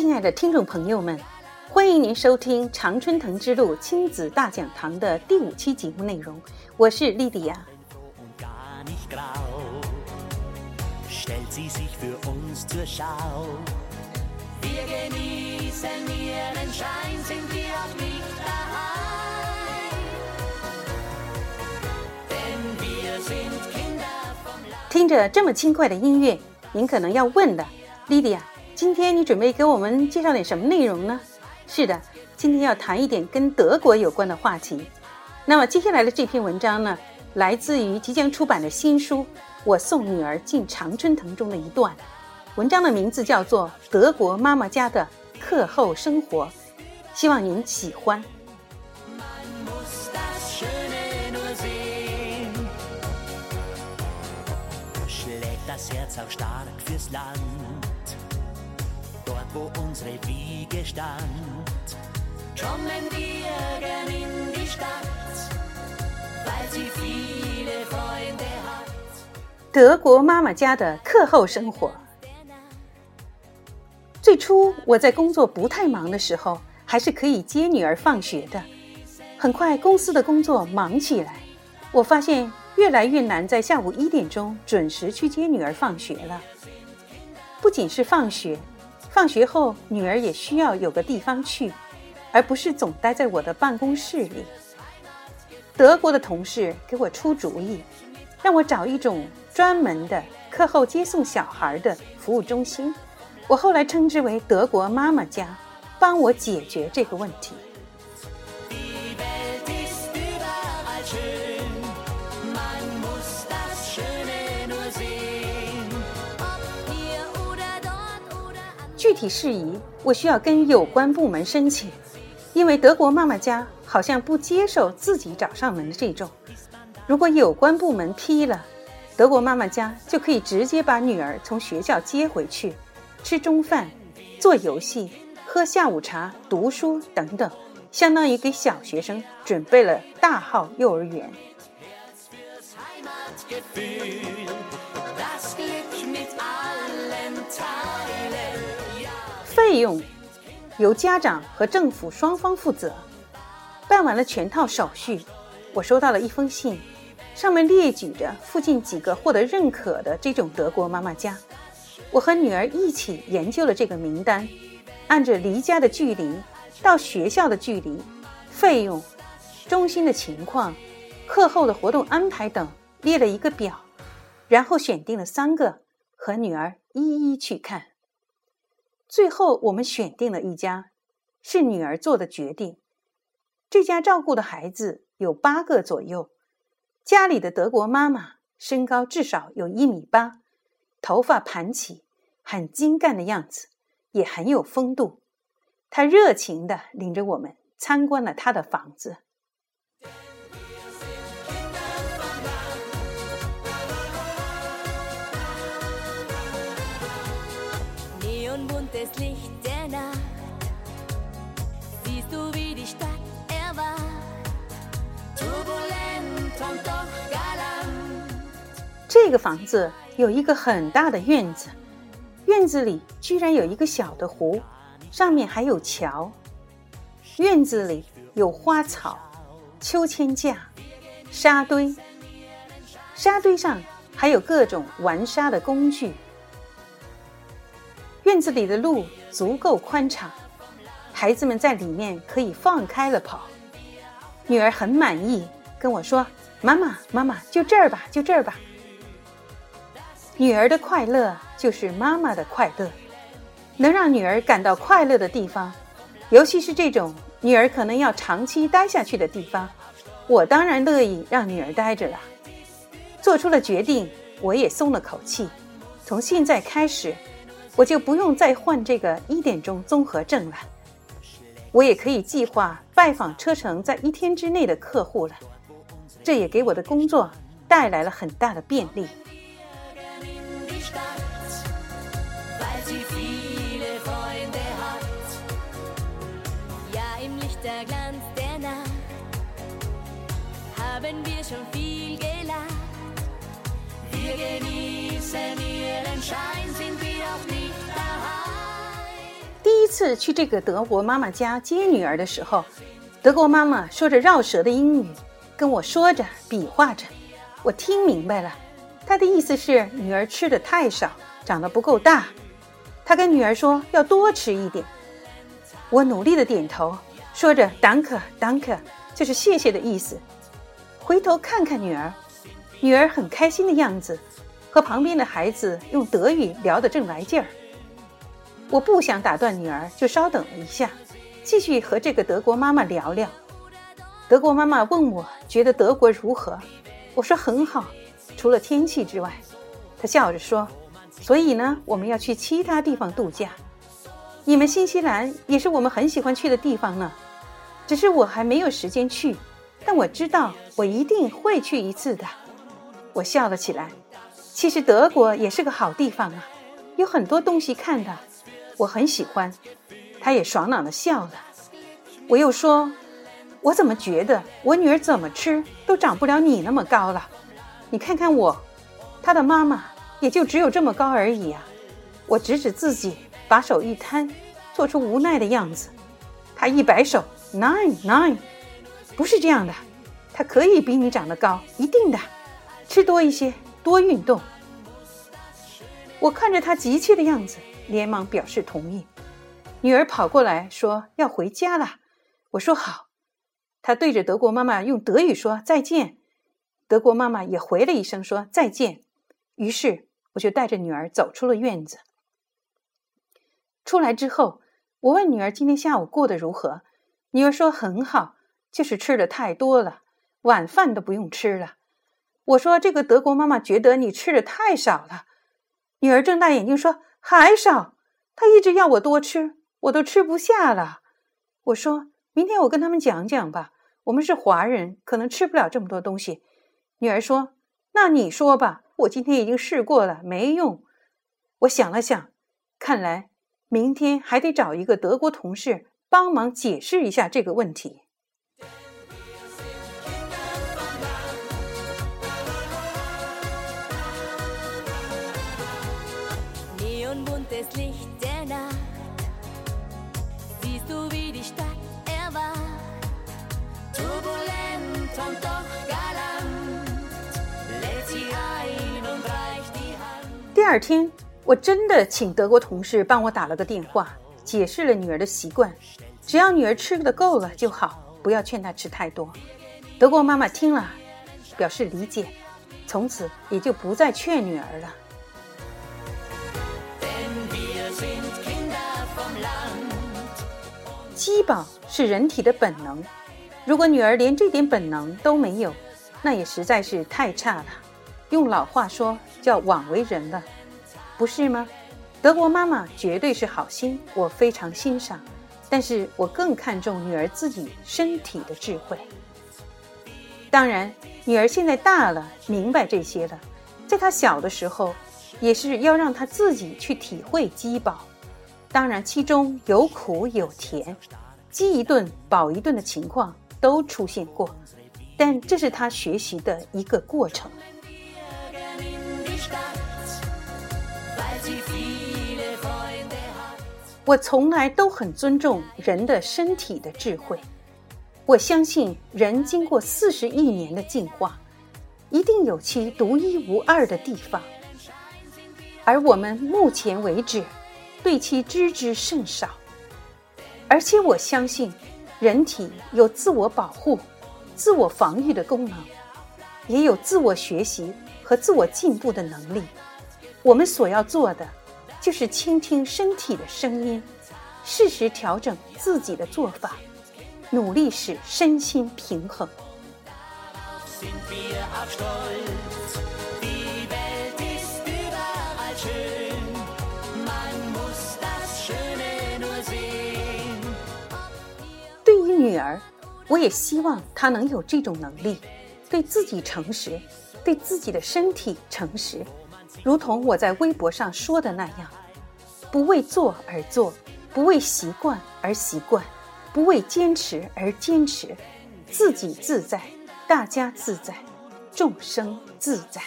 亲爱的听众朋友们，欢迎您收听《常春藤之路亲子大讲堂》的第五期节目内容，我是莉迪亚听着这么轻快的音乐，您可能要问了，莉迪亚，今天你准备给我们介绍点什么内容呢？是的，今天要谈一点跟德国有关的话题。那么接下来的这篇文章呢，来自于即将出版的新书《我送女儿进常春藤》中的一段。文章的名字叫做《德国妈妈家的课后生活》，希望您喜欢。muss das Schöne nur sehen. Schlägt das Herz auch stark fürs Land, dort wo unsere Wiege stand. Kommen wir gern in die Stadt, weil sie viele Freunde hat. 德国妈妈家的课后生活。最初我在工作不太忙的时候，还是可以接女儿放学的。很快，公司的工作忙起来，我发现越来越难在下午一点钟准时去接女儿放学了。不仅是放学，放学后女儿也需要有个地方去，而不是总待在我的办公室里。德国的同事给我出主意，让我找一种专门的课后接送小孩的服务中心，我后来称之为“德国妈妈家”，帮我解决这个问题。体事宜我需要跟有关部门申请，因为德国妈妈家好像不接受自己找上门的这种。如果有关部门批了，德国妈妈家就可以直接把女儿从学校接回去，吃中饭、做游戏、喝下午茶、读书等等，相当于给小学生准备了大号幼儿园。费用由家长和政府双方负责。办完了全套手续，我收到了一封信，上面列举着附近几个获得认可的这种德国妈妈家。我和女儿一起研究了这个名单，按着离家的距离、到学校的距离、费用、中心的情况、课后的活动安排等列了一个表，然后选定了三个，和女儿一一去看。最后，我们选定了一家，是女儿做的决定。这家照顾的孩子有八个左右，家里的德国妈妈身高至少有一米八，头发盘起，很精干的样子，也很有风度。她热情地领着我们参观了她的房子。这个房子有一个很大的院子，院子里居然有一个小的湖，上面还有桥。院子里有花草、秋千架、沙堆，沙堆上还有各种玩沙的工具。院子里的路足够宽敞，孩子们在里面可以放开了跑。女儿很满意，跟我说：“妈妈，妈妈，就这儿吧，就这儿吧。”女儿的快乐就是妈妈的快乐，能让女儿感到快乐的地方，尤其是这种女儿可能要长期待下去的地方，我当然乐意让女儿待着了。做出了决定，我也松了口气。从现在开始，我就不用再患这个一点钟综合症了。我也可以计划拜访车程在一天之内的客户了，这也给我的工作带来了很大的便利。Wir schon viel gelacht. Wir genießen ihren Schein, sind wir auch nicht daheim. 次去这个德国妈妈家接女儿的时候，德国妈妈说着绕舌的英语，跟我说着比划着，我听明白了，她的意思是女儿吃的太少，长得不够大。她跟女儿说要多吃一点。我努力的点头，说着 “danke danke”，就是谢谢的意思。回头看看女儿，女儿很开心的样子，和旁边的孩子用德语聊得正来劲儿。我不想打断女儿，就稍等了一下，继续和这个德国妈妈聊聊。德国妈妈问我觉得德国如何，我说很好，除了天气之外。她笑着说：“所以呢，我们要去其他地方度假。你们新西兰也是我们很喜欢去的地方呢，只是我还没有时间去，但我知道我一定会去一次的。”我笑了起来。其实德国也是个好地方啊，有很多东西看的。我很喜欢，他也爽朗的笑了。我又说：“我怎么觉得我女儿怎么吃都长不了你那么高了？你看看我，她的妈妈也就只有这么高而已啊！”我指指自己，把手一摊，做出无奈的样子。他一摆手：“Nine nine，不是这样的，她可以比你长得高，一定的。吃多一些，多运动。”我看着他急切的样子。连忙表示同意。女儿跑过来说要回家了，我说好。她对着德国妈妈用德语说再见，德国妈妈也回了一声说再见。于是我就带着女儿走出了院子。出来之后，我问女儿今天下午过得如何，女儿说很好，就是吃的太多了，晚饭都不用吃了。我说这个德国妈妈觉得你吃的太少了。女儿睁大眼睛说。还少，她一直要我多吃，我都吃不下了。我说明天我跟他们讲讲吧，我们是华人，可能吃不了这么多东西。女儿说：“那你说吧，我今天已经试过了，没用。”我想了想，看来明天还得找一个德国同事帮忙解释一下这个问题。第二天，我真的请德国同事帮我打了个电话，解释了女儿的习惯，只要女儿吃的够了就好，不要劝她吃太多。德国妈妈听了，表示理解，从此也就不再劝女儿了。饥饱是人体的本能，如果女儿连这点本能都没有，那也实在是太差了。用老话说，叫枉为人了，不是吗？德国妈妈绝对是好心，我非常欣赏，但是我更看重女儿自己身体的智慧。当然，女儿现在大了，明白这些了，在她小的时候，也是要让她自己去体会饥饱。当然，其中有苦有甜，饥一顿饱一顿的情况都出现过，但这是他学习的一个过程。我从来都很尊重人的身体的智慧，我相信人经过四十亿年的进化，一定有其独一无二的地方，而我们目前为止。对其知之甚少，而且我相信，人体有自我保护、自我防御的功能，也有自我学习和自我进步的能力。我们所要做的，就是倾听身体的声音，适时调整自己的做法，努力使身心平衡。女儿，我也希望她能有这种能力，对自己诚实，对自己的身体诚实，如同我在微博上说的那样，不为做而做，不为习惯而习惯，不为坚持而坚持，自己自在，大家自在，众生自在。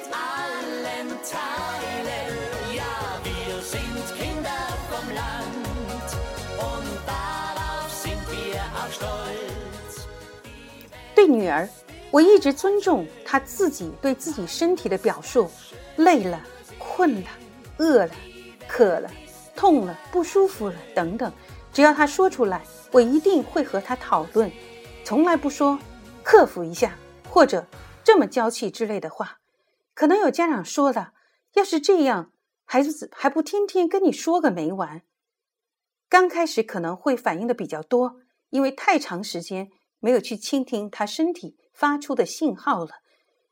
Mit allen teilen. Ja, wir sind Kinder vom Land und darauf sind wir auch stolz. 对女儿，我一直尊重她自己对自己身体的表述。累了、困了、饿了、渴了、痛了、不舒服了等等，只要她说出来，我一定会和她讨论，从来不说克服一下或者这么娇气之类的话。可能有家长说了，要是这样，孩子还不天天跟你说个没完。刚开始可能会反应的比较多，因为太长时间没有去倾听他身体发出的信号了。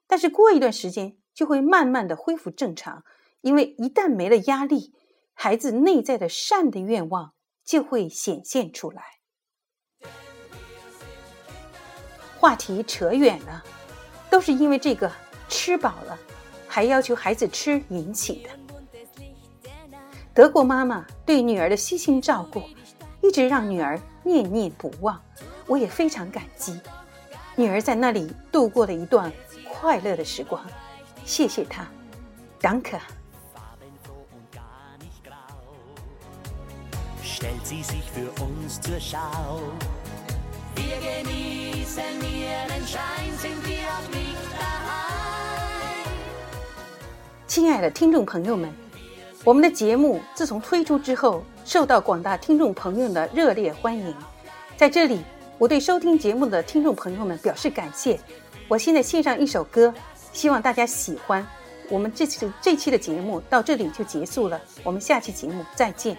但是过一段时间就会慢慢的恢复正常，因为一旦没了压力，孩子内在的善的愿望就会显现出来。话题扯远了，都是因为这个吃饱了还要求孩子吃引起的。德国妈妈对女儿的悉心照顾，一直让女儿念念不忘，我也非常感激。女儿在那里度过了一段快乐的时光，谢谢她，Danke。farbenfroh und gar nicht grau. Stellt sie sich für uns zur Schau. Wir genießen ihren Schein, sind wir 亲爱的听众朋友们，我们的节目自从推出之后，受到广大听众朋友的热烈欢迎。在这里，我对收听节目的听众朋友们表示感谢。我现在献上一首歌，希望大家喜欢。我们这次这期的节目到这里就结束了，我们下期节目再见。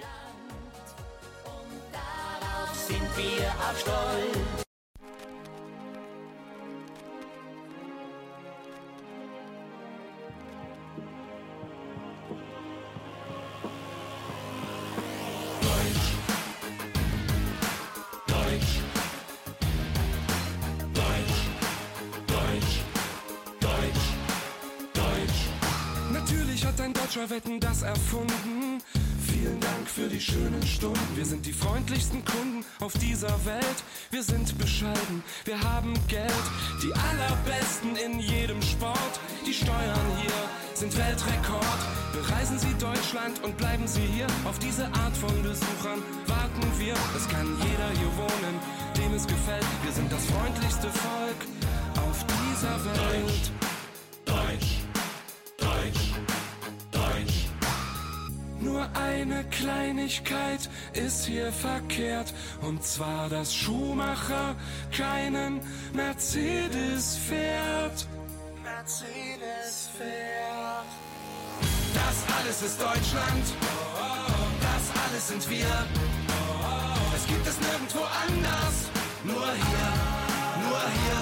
Deutscher Wetten das erfunden. Vielen Dank für die schönen Stunden. Wir sind die freundlichsten Kunden auf dieser Welt. Wir sind bescheiden, wir haben Geld. Die allerbesten in jedem Sport. Die Steuern hier sind Weltrekord. Bereisen Sie Deutschland und bleiben Sie hier. Auf diese Art von Besuchern warten wir. Es kann jeder hier wohnen, dem es gefällt. Wir sind das freundlichste Volk auf dieser Welt. Deutsch, Nur eine Kleinigkeit ist hier verkehrt, und zwar, dass Schumacher keinen Mercedes fährt. Mercedes fährt. Das alles ist Deutschland, das alles sind wir. Es gibt es nirgendwo anders, nur hier, nur hier.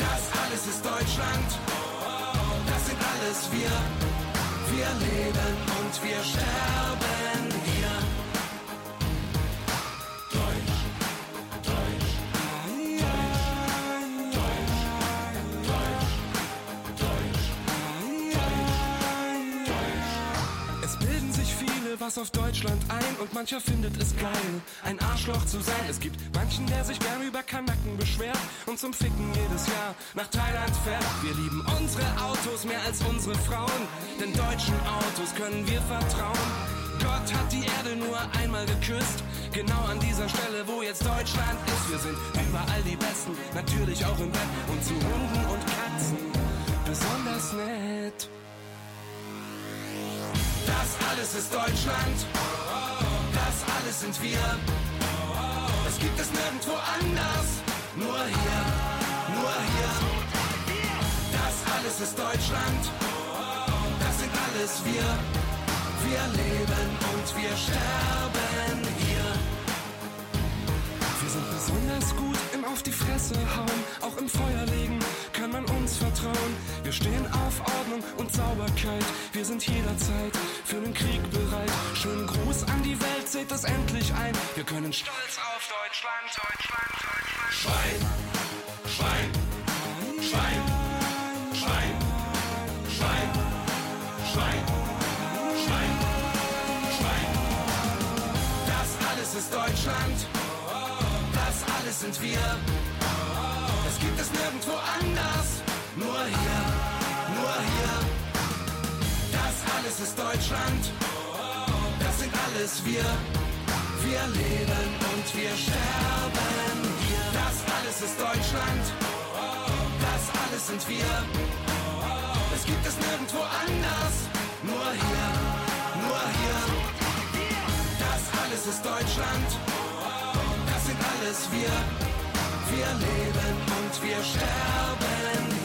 Das alles ist Deutschland, das sind alles wir. Wir leben wir sterben Es bilden sich viele was auf Deutschland ein und mancher findet es geil, ein Arschloch zu sein. Es gibt manchen, der sich gern über Kanacken beschwert und zum Ficken jedes Jahr nach Thailand fährt. Wir lieben unsere Autos mehr als unsere Frauen, denn deutschen Autos können wir vertrauen. Gott hat die Erde nur einmal geküsst, genau an dieser Stelle, wo jetzt Deutschland ist. Wir sind überall die Besten, natürlich auch im Bett und zu Hunden und Katzen besonders nett. Das alles ist Deutschland, das alles sind wir. Es gibt es nirgendwo anders, nur hier, nur hier. Das alles ist Deutschland, das sind alles wir. Wir leben und wir sterben hier. Besonders gut im Auf die Fresse hauen, auch im Feuer legen kann man uns vertrauen. Wir stehen auf Ordnung und Sauberkeit, wir sind jederzeit für den Krieg bereit. Schönen Gruß an die Welt, seht es endlich ein. Wir können stolz auf Deutschland, Deutschland, Deutschland. Schwein, Schwein, das sind wir. Es gibt es nirgendwo anders, nur hier, nur nur hier. Das alles ist Deutschland, das sind alles wir. Wir leben und wir sterben hier. Das alles ist Deutschland, das alles sind wir. Es gibt es nirgendwo anders, nur hier, nur hier. Das alles ist Deutschland, es wir. Wir leben und wir sterben.